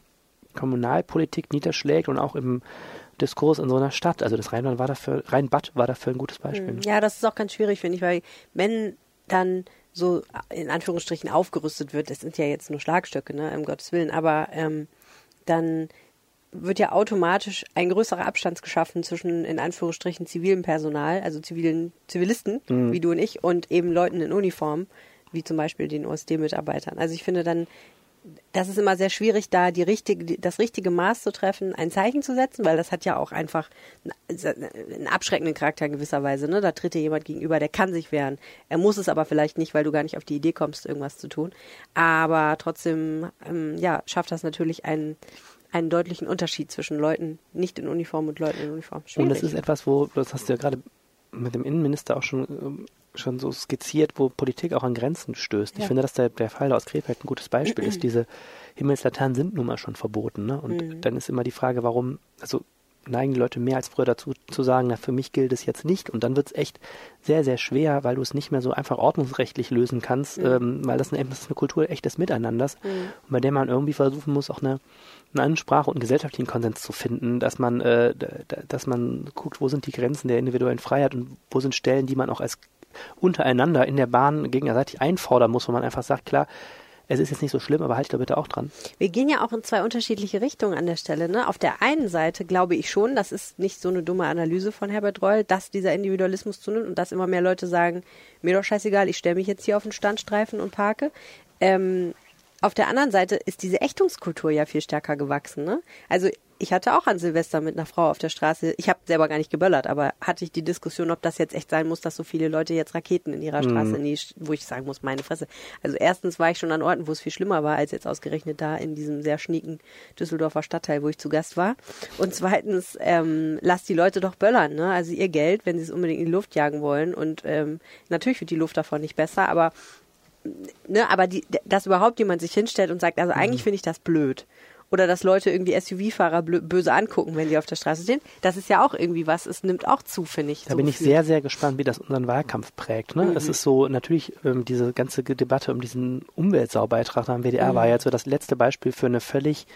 Kommunalpolitik niederschlägt und auch im Diskurs in so einer Stadt. Also das Rheinbad war dafür, Rheinbad war dafür ein gutes Beispiel.
Ja, das ist auch ganz schwierig, finde ich, weil wenn dann so in Anführungsstrichen aufgerüstet wird, das sind ja jetzt nur Schlagstöcke, ne, um Gottes Willen, aber ähm, dann wird ja automatisch ein größerer Abstand geschaffen zwischen in Anführungsstrichen zivilem Personal, also zivilen Zivilisten mhm. wie du und ich und eben Leuten in Uniform, wie zum Beispiel den OSD-Mitarbeitern. Also ich finde dann das ist immer sehr schwierig, da die richtige, das richtige Maß zu treffen, ein Zeichen zu setzen, weil das hat ja auch einfach einen abschreckenden Charakter in gewisser Weise. Ne? Da tritt dir jemand gegenüber, der kann sich wehren. Er muss es aber vielleicht nicht, weil du gar nicht auf die Idee kommst, irgendwas zu tun. Aber trotzdem, ähm, ja, schafft das natürlich einen, einen deutlichen Unterschied zwischen Leuten nicht in Uniform und Leuten in Uniform.
Schwierig. Und das ist etwas, wo, das hast du ja gerade mit dem Innenminister auch schon ähm, schon so skizziert, wo Politik auch an Grenzen stößt. Ja. Ich finde, dass der, der Fall aus Krefeld ein gutes Beispiel ist. Diese Himmelslaternen sind nun mal schon verboten. Ne? Und mhm. dann ist immer die Frage, warum, also neigen die Leute mehr als früher dazu zu sagen, na, für mich gilt es jetzt nicht. Und dann wird es echt sehr, sehr schwer, weil du es nicht mehr so einfach ordnungsrechtlich lösen kannst, mhm. ähm, weil das eine, das ist eine Kultur echtes Miteinanders, mhm. und bei der man irgendwie versuchen muss, auch eine, eine Ansprache und einen gesellschaftlichen Konsens zu finden, dass man, äh, dass man guckt, wo sind die Grenzen der individuellen Freiheit und wo sind Stellen, die man auch als untereinander in der Bahn gegenseitig einfordern muss, wo man einfach sagt, klar, es ist jetzt nicht so schlimm, aber halt da bitte auch dran.
Wir gehen ja auch in zwei unterschiedliche Richtungen an der Stelle. Ne? Auf der einen Seite glaube ich schon, das ist nicht so eine dumme Analyse von Herbert Reul, dass dieser Individualismus zunimmt und dass immer mehr Leute sagen, mir doch scheißegal, ich stelle mich jetzt hier auf den Standstreifen und parke. Ähm, auf der anderen Seite ist diese Ächtungskultur ja viel stärker gewachsen. Ne? Also ich hatte auch an Silvester mit einer Frau auf der Straße, ich habe selber gar nicht geböllert, aber hatte ich die Diskussion, ob das jetzt echt sein muss, dass so viele Leute jetzt Raketen in ihrer Straße, mhm. die, wo ich sagen muss, meine Fresse. Also erstens war ich schon an Orten, wo es viel schlimmer war, als jetzt ausgerechnet da in diesem sehr schnieken Düsseldorfer Stadtteil, wo ich zu Gast war. Und zweitens, ähm, lasst die Leute doch böllern, ne? Also ihr Geld, wenn sie es unbedingt in die Luft jagen wollen. Und ähm, natürlich wird die Luft davon nicht besser, aber ne, aber die, dass überhaupt jemand sich hinstellt und sagt, also eigentlich mhm. finde ich das blöd oder dass Leute irgendwie SUV-Fahrer böse angucken, wenn die auf der Straße stehen. Das ist ja auch irgendwie was. Es nimmt auch zu, finde ich.
Da so bin ich viel. sehr, sehr gespannt, wie das unseren Wahlkampf prägt. Ne? Mhm. Es ist so, natürlich, ähm, diese ganze Debatte um diesen Umweltsaubeitrag am WDR mhm. war jetzt so das letzte Beispiel für eine völlig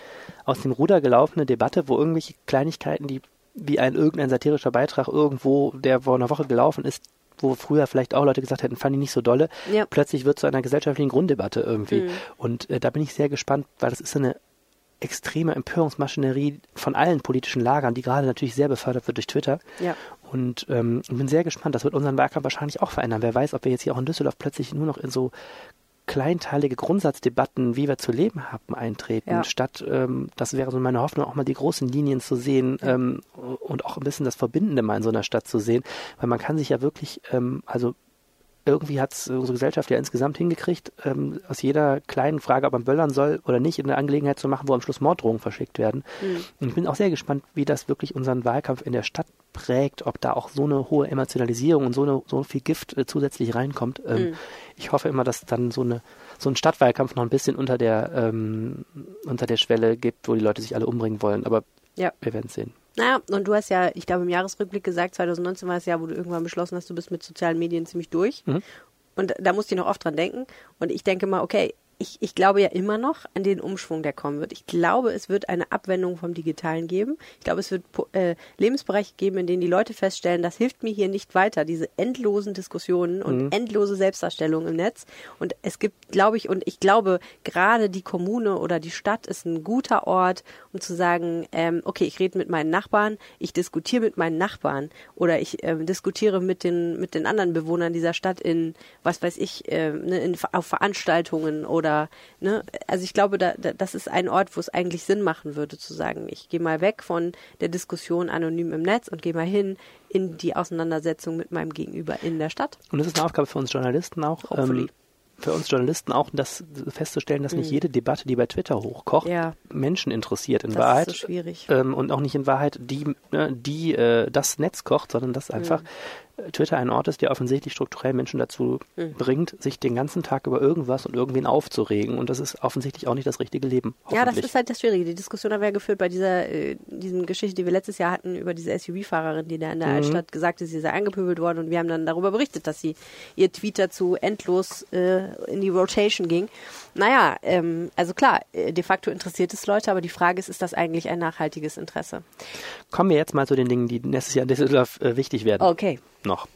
aus dem Ruder gelaufene Debatte, wo irgendwelche Kleinigkeiten, die wie ein irgendein satirischer Beitrag irgendwo, der vor einer Woche gelaufen ist, wo früher vielleicht auch Leute gesagt hätten, fand ich nicht so dolle,
Ja.
plötzlich wird zu einer gesellschaftlichen Grunddebatte irgendwie.
Mhm.
Und äh, da bin ich sehr gespannt, weil das ist eine extreme Empörungsmaschinerie von allen politischen Lagern, die gerade natürlich sehr befördert wird durch Twitter.
Ja.
Und ähm, ich bin sehr gespannt. Das wird unseren Wahlkampf wahrscheinlich auch verändern. Wer weiß, ob wir jetzt hier auch in Düsseldorf plötzlich nur noch in so kleinteilige Grundsatzdebatten, wie wir zu leben haben, eintreten,
Ja.
statt, ähm, das wäre so meine Hoffnung, auch mal die großen Linien zu sehen ähm, und auch ein bisschen das Verbindende mal in so einer Stadt zu sehen, weil man kann sich ja wirklich, ähm, also irgendwie hat es unsere Gesellschaft ja insgesamt hingekriegt, ähm, aus jeder kleinen Frage, ob man böllern soll oder nicht, in eine Angelegenheit zu machen, wo am Schluss Morddrohungen verschickt werden. Und ich bin auch sehr gespannt, wie das wirklich unseren Wahlkampf in der Stadt prägt, ob da auch so eine hohe Emotionalisierung und so, eine, so viel Gift äh, zusätzlich reinkommt. Ähm, Ich hoffe immer, dass dann so eine so ein Stadtwahlkampf noch ein bisschen unter der ähm, unter der Schwelle gibt, wo die Leute sich alle umbringen wollen. Aber
Ja.
wir werden sehen.
Naja, und du hast ja, ich glaube, im Jahresrückblick gesagt, 2019 war das Jahr, wo du irgendwann beschlossen hast, du bist mit sozialen Medien ziemlich durch.
Mhm.
Und da musste ich noch oft dran denken. Und ich denke mal, okay, ich, ich glaube ja immer noch an den Umschwung, der kommen wird. Ich glaube, es wird eine Abwendung vom Digitalen geben. Ich glaube, es wird äh, Lebensbereiche geben, in denen die Leute feststellen, das hilft mir hier nicht weiter, diese endlosen Diskussionen und endlose Selbstdarstellung im Netz. Und es gibt, glaube ich, und ich glaube, gerade die Kommune oder die Stadt ist ein guter Ort, um zu sagen, ähm, okay, ich rede mit meinen Nachbarn, ich diskutiere mit meinen Nachbarn oder ich ähm, diskutiere mit den, mit den anderen Bewohnern dieser Stadt in, was weiß ich, ähm, ne, in, auf Veranstaltungen oder, ne, also ich glaube, da, da, das ist ein Ort, wo es eigentlich Sinn machen würde, zu sagen, ich gehe mal weg von der Diskussion anonym im Netz und gehe mal hin in die Auseinandersetzung mit meinem Gegenüber in der Stadt.
Und das ist eine Aufgabe für uns Journalisten auch.
Hopefully.
Ähm, für uns Journalisten auch, das festzustellen, dass nicht jede Debatte, die bei Twitter hochkocht,
Mhm. Ja.
Menschen interessiert in
Das
Wahrheit.
ist so schwierig.
ähm, und auch nicht in Wahrheit die, ne, die äh, das Netz kocht, sondern dass einfach
Mhm.
Twitter ein Ort ist, der offensichtlich strukturell Menschen dazu
Mhm.
bringt, sich den ganzen Tag über irgendwas und irgendwen aufzuregen. Und das ist offensichtlich auch nicht das richtige Leben.
Ja, das ist halt das Schwierige. Die Diskussion haben wir ja geführt bei dieser äh, diesen Geschichte, die wir letztes Jahr hatten über diese SUV-Fahrerin, die da in der Altstadt gesagt ist, sie sei angepöbelt worden und wir haben dann darüber berichtet, dass sie ihr Tweet dazu endlos äh, in die Rotation ging. Naja, ähm, also klar, äh, de facto interessiert es Leute, aber die Frage ist, ist das eigentlich ein nachhaltiges Interesse?
Kommen wir jetzt mal zu den Dingen, die nächstes Jahr in Düsseldorf äh, wichtig werden.
Okay,
Noch.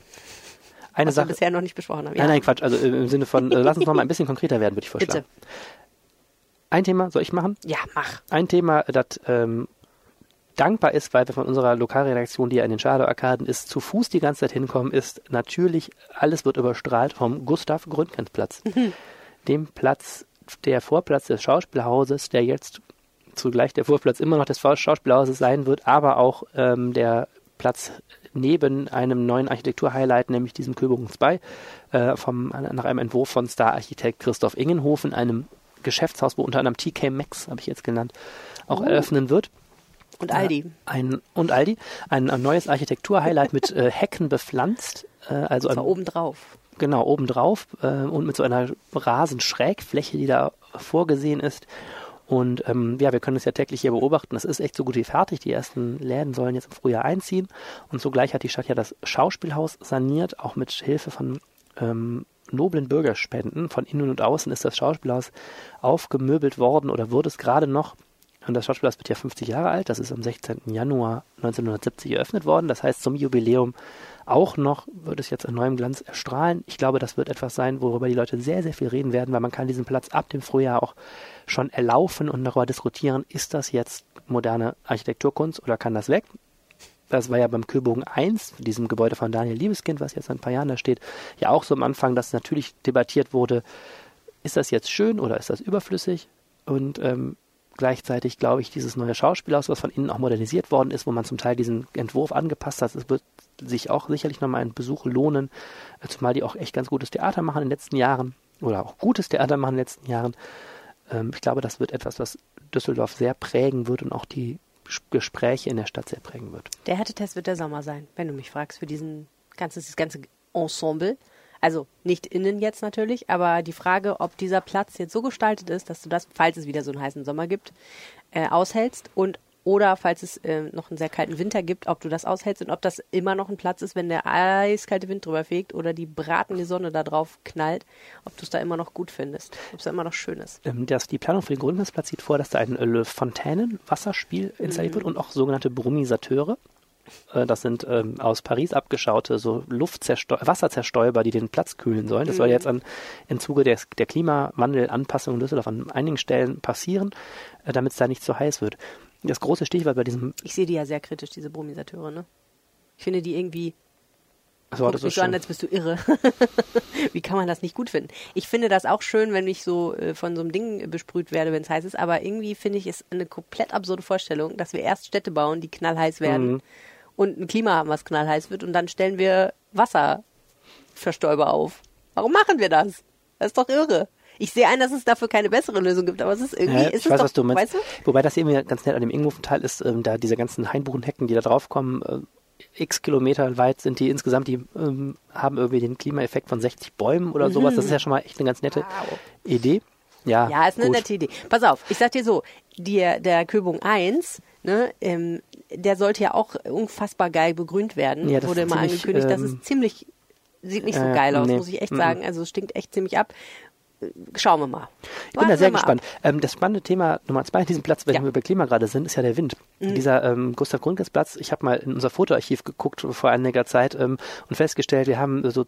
Eine
was wir
Sache.
bisher noch nicht besprochen haben.
Nein, nein, Quatsch. Also äh, im Sinne von, äh, lass uns noch mal ein bisschen konkreter werden, würde ich vorschlagen.
Bitte.
Ein Thema soll ich machen?
Ja, mach.
Ein Thema, das ähm, dankbar ist, weil wir von unserer Lokalredaktion, die ja in den Shadow-Arkaden ist, zu Fuß die ganze Zeit hinkommen, ist natürlich, alles wird überstrahlt vom Gustav-Gründgens-Platz. Dem Platz, der Vorplatz des Schauspielhauses, der jetzt zugleich der Vorplatz immer noch des Schauspielhauses sein wird, aber auch ähm, der Platz neben einem neuen Architektur-Highlight, nämlich diesem Köbogen 2, äh, vom, nach einem Entwurf von Star-Architekt Christoph Ingenhofen, einem Geschäftshaus, wo unter anderem TK Maxx, habe ich jetzt genannt, auch
Oh.
eröffnen wird.
Und Aldi.
Ein, und Aldi, ein, ein neues Architektur-Highlight mit äh, Hecken bepflanzt, äh, also ein,
oben drauf.
genau obendrauf äh, und mit so einer Rasenschrägfläche, die da vorgesehen ist. Und ähm, ja, wir können es ja täglich hier beobachten. Es ist echt so gut wie fertig. Die ersten Läden sollen jetzt im Frühjahr einziehen. Und zugleich hat die Stadt ja das Schauspielhaus saniert, auch mit Hilfe von ähm, noblen Bürgerspenden. Von innen und außen ist das Schauspielhaus aufgemöbelt worden oder wurde es gerade noch. Und das Schauspielhaus wird ja 50 Jahre alt. Das ist am 16. Januar 1970 eröffnet worden. Das heißt, zum Jubiläum auch noch wird es jetzt in neuem Glanz erstrahlen. Ich glaube, das wird etwas sein, worüber die Leute sehr, sehr viel reden werden, weil man kann diesen Platz ab dem Frühjahr auch schon erlaufen und darüber diskutieren, ist das jetzt moderne Architekturkunst oder kann das weg? Das war ja beim Kühlbogen 1, diesem Gebäude von Daniel Liebeskind, was jetzt seit ein paar Jahren da steht, ja auch so am Anfang, dass natürlich debattiert wurde, ist das jetzt schön oder ist das überflüssig? Und ähm, gleichzeitig glaube ich, dieses neue Schauspielhaus, was von innen auch modernisiert worden ist, wo man zum Teil diesen Entwurf angepasst hat, es wird sich auch sicherlich nochmal ein Besuch lohnen, äh, zumal die auch echt ganz gutes Theater machen in den letzten Jahren oder auch gutes Theater machen in den letzten Jahren. Ähm, ich glaube, das wird etwas, was Düsseldorf sehr prägen wird und auch die Gespräche in der Stadt sehr prägen wird.
Der Härtetest wird der Sommer sein, wenn du mich fragst, für diesen ganzes, dieses ganze Ensemble. Also nicht innen jetzt natürlich, aber die Frage, ob dieser Platz jetzt so gestaltet ist, dass du das, falls es wieder so einen heißen Sommer gibt, äh, aushältst und oder falls es äh, noch einen sehr kalten Winter gibt, ob du das aushältst und ob das immer noch ein Platz ist, wenn der eiskalte Wind drüber fegt oder die bratende Sonne da drauf knallt, ob du es da immer noch gut findest, ob es da immer noch schön ist.
Ähm, das, die Planung für den Grundplatz sieht vor, dass da ein äh, Fontänen-Wasserspiel installiert wird und auch sogenannte Brummisateure. Äh, das sind ähm, aus Paris abgeschaute so Wasserzerstäuber, die den Platz kühlen sollen. Das mhm. soll jetzt an, im Zuge der, der Klimawandelanpassung in Düsseldorf an einigen Stellen passieren, äh, damit es da nicht zu heiß wird. Das große Stichwort bei diesem.
Ich sehe die ja sehr kritisch, diese Bromisateure, ne? Ich finde die irgendwie so, Guck mich so an, als bist du irre. Wie kann man das nicht gut finden? Ich finde das auch schön, wenn ich so äh, von so einem Ding besprüht werde, wenn es heiß ist, aber irgendwie finde ich es eine komplett absurde Vorstellung, dass wir erst Städte bauen, die knallheiß werden mhm. Und ein Klima haben, was knallheiß wird und dann stellen wir Wasserverstäuber auf. Warum machen wir das? Das ist doch irre. Ich sehe ein, dass es dafür keine bessere Lösung gibt, aber es ist irgendwie. Ja,
ist
ich es
weiß,
doch,
was du meinst. Weißt du? Wobei das irgendwie ganz nett an dem Inghofen-Teil ist, ähm, da diese ganzen Hainbuchenhecken, die da draufkommen, äh, x Kilometer weit sind die insgesamt, die ähm, haben irgendwie den Klimaeffekt von 60 Bäumen oder mhm. sowas. Das ist ja schon mal echt eine ganz nette wow. Idee. Ja,
ja, ist eine gut. nette Idee. Pass auf, ich sag dir so, die, der Köbung 1, ne, ähm, der sollte ja auch unfassbar geil begrünt werden. Ja, das wurde immer angekündigt. Ähm, das ist ziemlich, sieht nicht so äh, geil aus, nee. muss ich echt sagen. Also es stinkt echt ziemlich ab schauen wir mal.
Ich bin da sehr gespannt. Ähm, das spannende Thema Nummer zwei an diesem Platz, wenn ja. wir bei Klima gerade sind, ist ja der Wind. Mhm. Dieser ähm, Gustav Grundges Platz, ich habe mal in unser Fotoarchiv geguckt vor einiger Zeit ähm, und festgestellt, wir haben so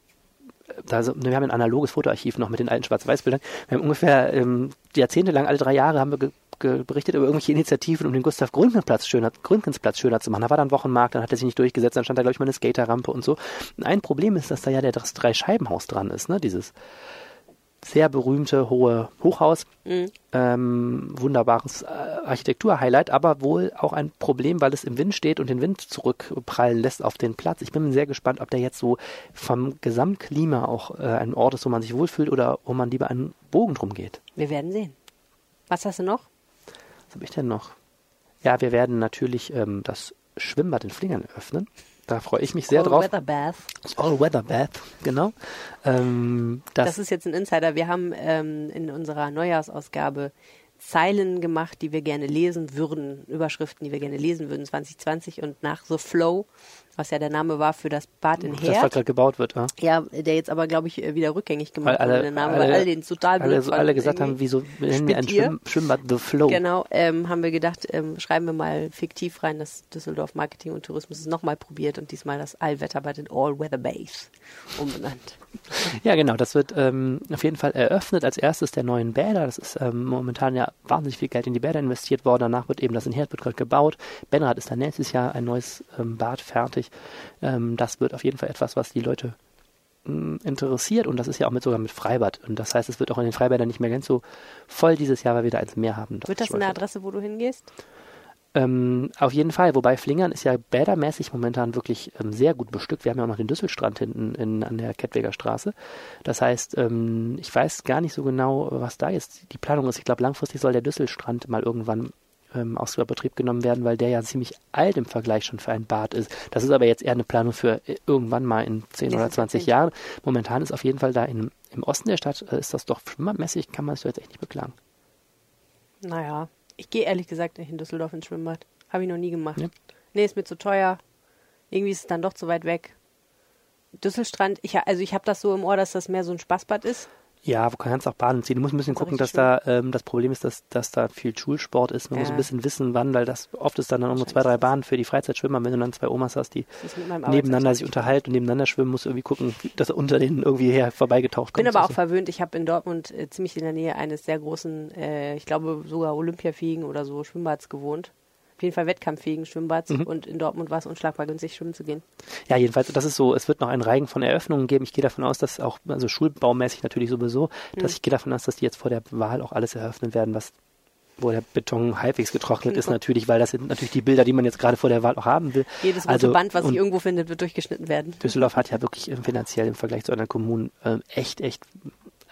also, wir haben ein analoges Fotoarchiv noch mit den alten Schwarz-Weiß-Bildern. Wir haben ungefähr ähm, jahrzehntelang, alle drei Jahre haben wir berichtet über irgendwelche Initiativen, um den Gustav Gründgensplatz schöner, Gründgensplatz schöner zu machen. Da war dann Wochenmarkt, dann hat er sich nicht durchgesetzt, dann stand da, glaube ich, mal eine Skaterrampe und so. Und ein Problem ist, dass da ja der das Drei-Scheibenhaus dran ist, ne? Dieses sehr berühmte hohe Hochhaus. Mhm. Ähm, wunderbares äh, Architektur-Highlight, aber wohl auch ein Problem, weil es im Wind steht und den Wind zurückprallen lässt auf den Platz. Ich bin sehr gespannt, ob der jetzt so vom Gesamtklima auch äh, ein Ort ist, wo man sich wohlfühlt oder wo man lieber einen Bogen drum geht.
Wir werden sehen. Was hast du noch?
Was habe ich denn noch? Ja, wir werden natürlich ähm, das Schwimmbad in Flingern öffnen. Da freue ich mich sehr All drauf.
Weather Bath.
All Weather Bath, genau. Ähm,
das, das, ist jetzt ein Insider. Wir haben ähm, in unserer Neujahrsausgabe Zeilen gemacht, die wir gerne lesen würden, Überschriften, die wir gerne lesen würden 2020 und nach The Flow was ja der Name war für das Bad in Herd.
Das gerade gebaut wird, ja.
Ja, der jetzt aber, glaube ich, wieder rückgängig gemacht
alle,
wurde, der Name,
alle,
weil all den total
alle, so alle gesagt haben, wieso nennen wir ein Schwimm, Schwimmbad The Flow?
Genau, ähm, haben wir gedacht, ähm, schreiben wir mal fiktiv rein, dass Düsseldorf Marketing und Tourismus es nochmal probiert und diesmal das Allwetterbad in All Weather Base umbenannt.
ja, genau, das wird ähm, auf jeden Fall eröffnet als erstes der neuen Bäder. Das ist ähm, momentan ja wahnsinnig viel Geld in die Bäder investiert worden. Danach wird eben das in Herd wird gerade gebaut. Benrad ist dann nächstes Jahr ein neues ähm, Bad fertig. Ähm, das wird auf jeden Fall etwas, was die Leute mh, mm, interessiert und das ist ja auch mit sogar mit Freibad. Und das heißt, es wird auch in den Freibädern nicht mehr ganz so voll dieses Jahr, weil wir da eins mehr haben.
Das wird das eine Adresse, wo du hingehst?
Ähm, auf jeden Fall, wobei Flingern ist ja bädermäßig momentan wirklich ähm, sehr gut bestückt. Wir haben ja auch noch den Düsselstrand hinten in, an der Kettweger Straße. Das heißt, ähm, ich weiß gar nicht so genau, was da jetzt die Planung ist. Ich glaube, langfristig soll der Düsselstrand mal irgendwann ähm, aus Betrieb genommen werden, weil der ja ziemlich alt im Vergleich schon für ein Bad ist. Das ist aber jetzt eher eine Planung für äh, irgendwann mal in 10 oder 20 Jahren. Momentan ist auf jeden Fall da in, im Osten der Stadt, äh, ist das doch schwimmermäßig, kann man sich jetzt echt nicht beklagen.
Naja, ich gehe ehrlich gesagt nicht in Düsseldorf ins Schwimmbad. Habe ich noch nie gemacht. Ja. Nee, ist mir zu teuer. Irgendwie ist es dann doch zu weit weg. Düsselstrand, ich, also ich habe das so im Ohr, dass das mehr so ein Spaßbad ist.
Ja, wo kannst du auch Bahnen ziehen. Du musst ein bisschen gucken, dass schön. da ähm, das Problem ist, dass, dass da viel Schulsport ist. Man ja. muss ein bisschen wissen, wann, weil das oft ist dann, dann nur zwei, drei Bahnen für die Freizeitschwimmer. Wenn du dann zwei Omas hast, die nebeneinander sich unterhalten und nebeneinander schwimmen, musst du irgendwie gucken, dass er unter denen irgendwie her vorbeigetaucht
kommt. Ich bin aber auch so. verwöhnt. Ich habe in Dortmund äh, ziemlich in der Nähe eines sehr großen, äh, ich glaube sogar Olympiafiegen oder so Schwimmbads gewohnt jeden Fall wettkampffähigen Schwimmbads mhm. und in Dortmund war es unschlagbar günstig, schwimmen zu gehen.
Ja, jedenfalls, das ist so, es wird noch einen Reigen von Eröffnungen geben. Ich gehe davon aus, dass auch, also schulbaumäßig natürlich sowieso, dass mhm. ich gehe davon aus, dass die jetzt vor der Wahl auch alles eröffnen werden, was wo der Beton halbwegs getrocknet ist natürlich, weil das sind natürlich die Bilder, die man jetzt gerade vor der Wahl auch haben will.
Jedes also, Band, was sich irgendwo findet, wird durchgeschnitten werden.
Düsseldorf hat ja wirklich finanziell im Vergleich zu anderen Kommunen äh, echt, echt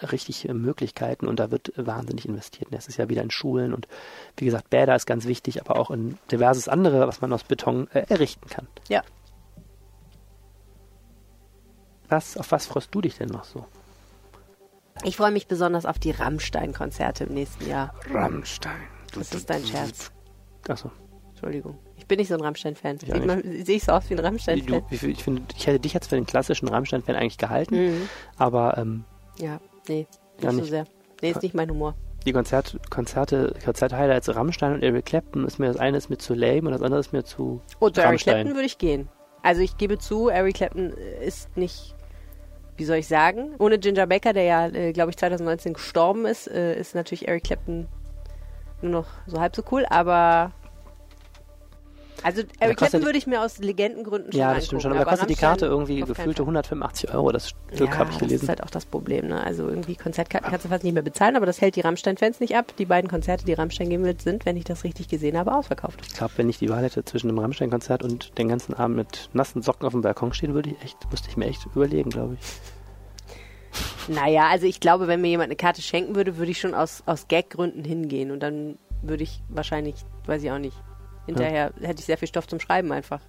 richtig Möglichkeiten und da wird wahnsinnig investiert. Nächstes Jahr wieder in Schulen und wie gesagt, Bäder ist ganz wichtig, aber auch in diverses andere, was man aus Beton äh, errichten kann.
Ja.
Was, auf was freust du dich denn noch so?
Ich freue mich besonders auf die Rammstein-Konzerte im nächsten Jahr.
Rammstein.
Das ist dein Scherz.
Achso.
Entschuldigung. Ich bin nicht so ein Rammstein-Fan. Sehe ich so aus wie ein Rammstein-Fan?
Ich, ich, ich hätte dich jetzt für den klassischen Rammstein-Fan eigentlich gehalten, mhm. aber ähm,
ja. Nee, nicht, ja, nicht. so sehr. Nee, ist nicht mein Humor.
die Konzert, Konzerte, Konzert-Highlights Rammstein und Eric Clapton ist mir das eine ist mir zu lame und das andere ist mir zu
Oh, zu Eric. Clapton würde ich gehen. Also ich gebe zu, Eric Clapton ist nicht, wie soll ich sagen, ohne Ginger Baker, der ja, äh, glaube ich, 2019 gestorben ist, äh, ist natürlich Eric Clapton nur noch so halb so cool, aber also Eric Clapton würde ich mir aus Legendengründen schon
Ja, das
angucken,
stimmt schon. Aber da kostet die Karte irgendwie gefühlte
Fall.
185 Euro. Das Stück
ja,
habe ich
Das
gelesen.
ist halt auch das Problem, ne? Also irgendwie Konzertkarten kannst du fast nicht mehr bezahlen, aber das hält die Rammstein-Fans nicht ab. Die beiden Konzerte, die Rammstein geben wird, sind, wenn ich das richtig gesehen habe, ausverkauft.
Ich glaube, wenn ich die Wahl hätte zwischen einem Rammstein-Konzert und den ganzen Abend mit nassen Socken auf dem Balkon stehen, würde ich echt, müsste ich mir echt überlegen, glaube ich.
Naja, also ich glaube, wenn mir jemand eine Karte schenken würde, würde ich schon aus, aus Gag-Gründen hingehen und dann würde ich wahrscheinlich, weiß ich auch nicht, hinterher hätte ich sehr viel Stoff zum Schreiben einfach.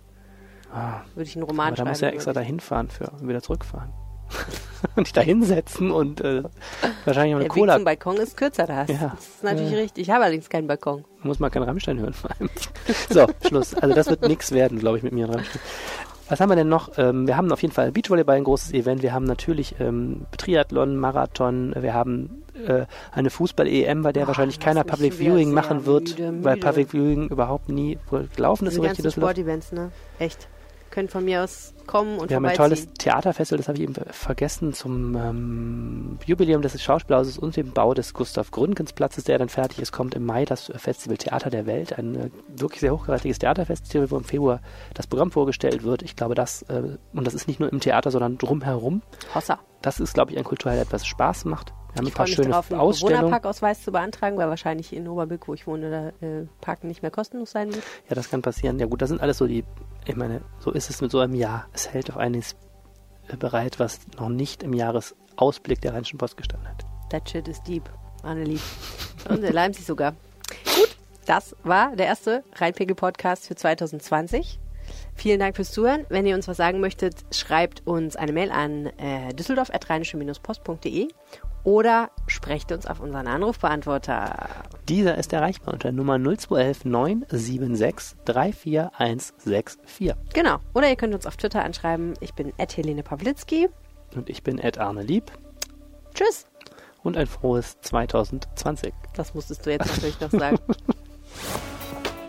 Ah,
Würde ich einen Roman
aber da
schreiben.
muss ja extra dahin fahren für und wieder zurückfahren. und dich da hinsetzen und äh, wahrscheinlich.
Der
eine
Weg
Cola.
zum Balkon ist kürzer, da hast
Ja.
Das ist natürlich
Ja.
richtig. Ich habe allerdings keinen Balkon.
Muss mal kein Rammstein hören vor allem. So, Schluss. Also das wird nichts werden, glaube ich, mit mir und Rammstein. Was haben wir denn noch? Ähm, wir haben auf jeden Fall Beachvolleyball, ein großes Event. Wir haben natürlich ähm, Triathlon, Marathon. Wir haben äh, eine Fußball-EM, bei der
Ah,
wahrscheinlich keiner Public Viewing machen wird,
müde,
weil
müde.
Public Viewing überhaupt nie gelaufen ist
Diese
so
ganzen. Sportevents, ne? Echt. Können von mir aus kommen und
Wir haben ein tolles Theaterfestival, das habe ich eben vergessen, zum ähm, Jubiläum des Schauspielhauses und dem Bau des Gustav Gründgens Platzes, der dann fertig ist, kommt im Mai das Festival Theater der Welt, ein äh, wirklich sehr hochkarätiges Theaterfestival, wo im Februar das Programm vorgestellt wird. Ich glaube, das, äh, und das ist nicht nur im Theater, sondern drumherum.
Hossa.
Das ist, glaube ich, ein Kulturhighlight, was Spaß macht. Wir haben
Ich
ein paar
freue mich
schöne
darauf, einen. Bewohnerparkausweis zu beantragen, weil wahrscheinlich in Oberbilk, wo ich wohne, da äh, Parken nicht mehr kostenlos sein wird.
Ja, das kann passieren. Ja gut, das sind alles so die, ich meine, so ist es mit so einem Jahr. Es hält auf eines äh, bereit, was noch nicht im Jahresausblick der Rheinischen Post gestanden hat.
That shit is deep. Annelieb. Und er leimt sich sogar. Gut, das war der erste Rheinpegel-Podcast für 2020. Vielen Dank fürs Zuhören. Wenn ihr uns was sagen möchtet, schreibt uns eine Mail an äh, düsseldorf.rheinische-post.de oder sprecht uns auf unseren Anrufbeantworter.
Dieser ist erreichbar unter Nummer 0211 976 34164.
Genau. Oder ihr könnt uns auf Twitter anschreiben. Ich bin Helene Pawlitzki.
Und ich bin Ed Arne Lieb
Tschüss.
und ein frohes 2020.
Das musstest du jetzt natürlich noch sagen.